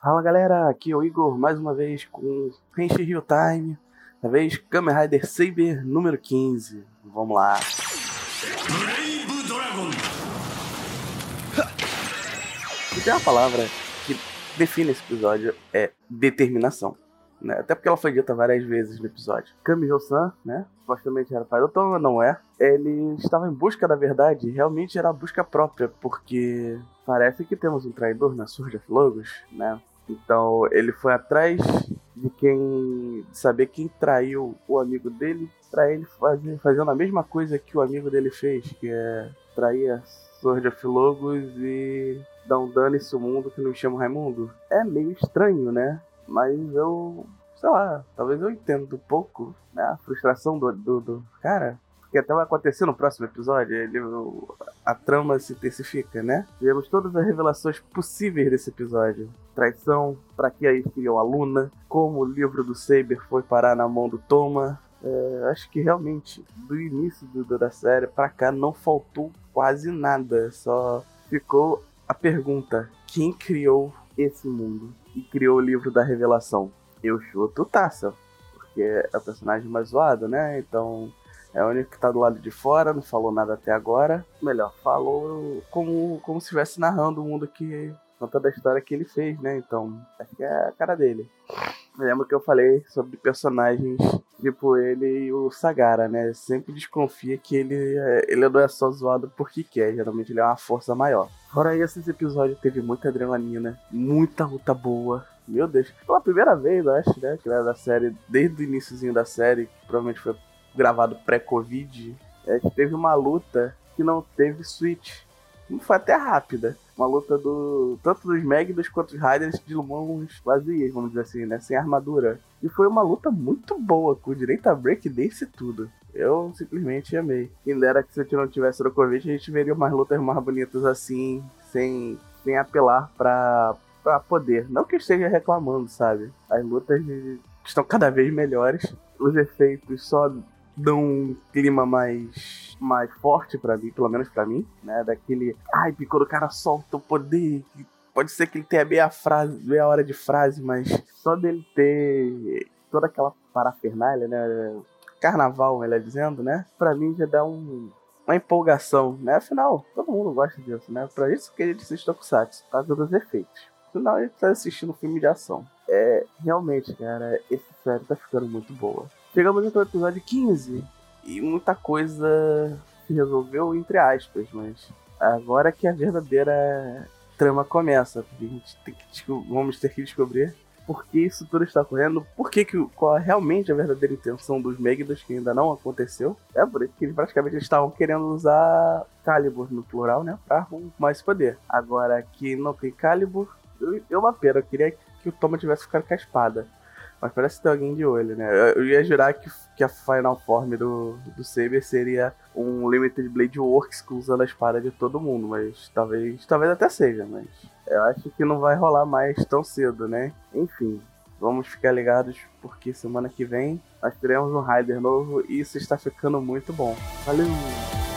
Fala galera, aqui é o Igor mais uma vez com Henshin Real Time, dessa vez Kamen Rider Saber número 15. Vamos lá. E tem uma palavra que define esse episódio é determinação. Né? Até porque ela foi dita várias vezes no episódio. Kami San, né? Supostamente era pai do Tom, não é. Ele estava em busca da verdade, realmente era a busca própria, porque parece que temos um traidor na Surge of Logos, né? Então ele foi atrás de quem. de saber quem traiu o amigo dele, pra ele fazer, fazendo a mesma coisa que o amigo dele fez, que é trair a Sword of Logos e dar um dano nesse mundo que não chama Raimundo. É meio estranho, né? Mas eu. sei lá, talvez eu entenda um pouco né, a frustração do, do, do cara que até vai acontecer no próximo episódio, ele, a trama se intensifica, né? Tivemos todas as revelações possíveis desse episódio. Traição, para que aí criou a Luna, como o livro do Saber foi parar na mão do Toma. É, acho que realmente, do início do, da série pra cá, não faltou quase nada. Só ficou a pergunta: quem criou esse mundo e criou o livro da revelação? Eu chuto Taça, porque é o personagem mais zoado, né? Então é o único que tá do lado de fora, não falou nada até agora. Melhor, falou como, como se estivesse narrando o mundo que. Contando a história que ele fez, né? Então, acho que é a cara dele. Eu lembro que eu falei sobre personagens tipo ele e o Sagara, né? Sempre desconfia que ele, é, ele não é só zoado porque quer, geralmente ele é uma força maior. Fora isso, esse episódio teve muita adrenalina, muita luta boa. Meu Deus, pela primeira vez, eu acho, né? Que era da série, desde o iníciozinho da série, que provavelmente foi gravado pré-Covid, é, teve uma luta que não teve switch. Não foi até rápida. Uma luta do tanto dos Magnos quanto os Riders de mãos vazias, vamos dizer assim, né? Sem armadura. E foi uma luta muito boa, com direito a breakdance e tudo. Eu simplesmente amei. Quem dera que se a gente não tivesse o Covid, a gente veria umas lutas mais bonitas assim, sem, sem apelar pra, pra poder. Não que eu esteja reclamando, sabe? As lutas estão cada vez melhores. Os efeitos só dão um clima mais mais forte para mim, pelo menos para mim, né? Daquele hype quando o cara solta o poder, pode ser que ele tenha meia frase, meia hora de frase, mas só dele ter toda aquela parafernália, né? Carnaval, melhor dizendo, né? Pra mim já dá um, uma empolgação, né? Afinal, todo mundo gosta disso, né? Pra isso que a gente assiste Tokusatsu, por causa dos efeitos. Afinal, a gente tá assistindo um filme de ação. É, realmente, cara, esse série tá ficando muito boa. Chegamos então ao episódio 15 e muita coisa se resolveu, entre aspas, mas agora que a verdadeira trama começa, porque a gente tem que, vamos ter que descobrir por que isso tudo está ocorrendo, por que, que qual é realmente a verdadeira intenção dos Megiddos, que ainda não aconteceu. É por isso que eles praticamente estavam querendo usar Calibur no plural, né? Pra arrumar esse poder. Agora que não tem Calibur, eu, eu uma pena, eu queria que o Toma tivesse ficado com a espada. Mas parece ter alguém de olho, né? Eu ia jurar que, que a Final Form do, do Saber seria um Limited Blade Works usando a espada de todo mundo, mas talvez, talvez até seja, mas eu acho que não vai rolar mais tão cedo, né? Enfim, vamos ficar ligados porque semana que vem nós teremos um Rider novo e isso está ficando muito bom. Valeu!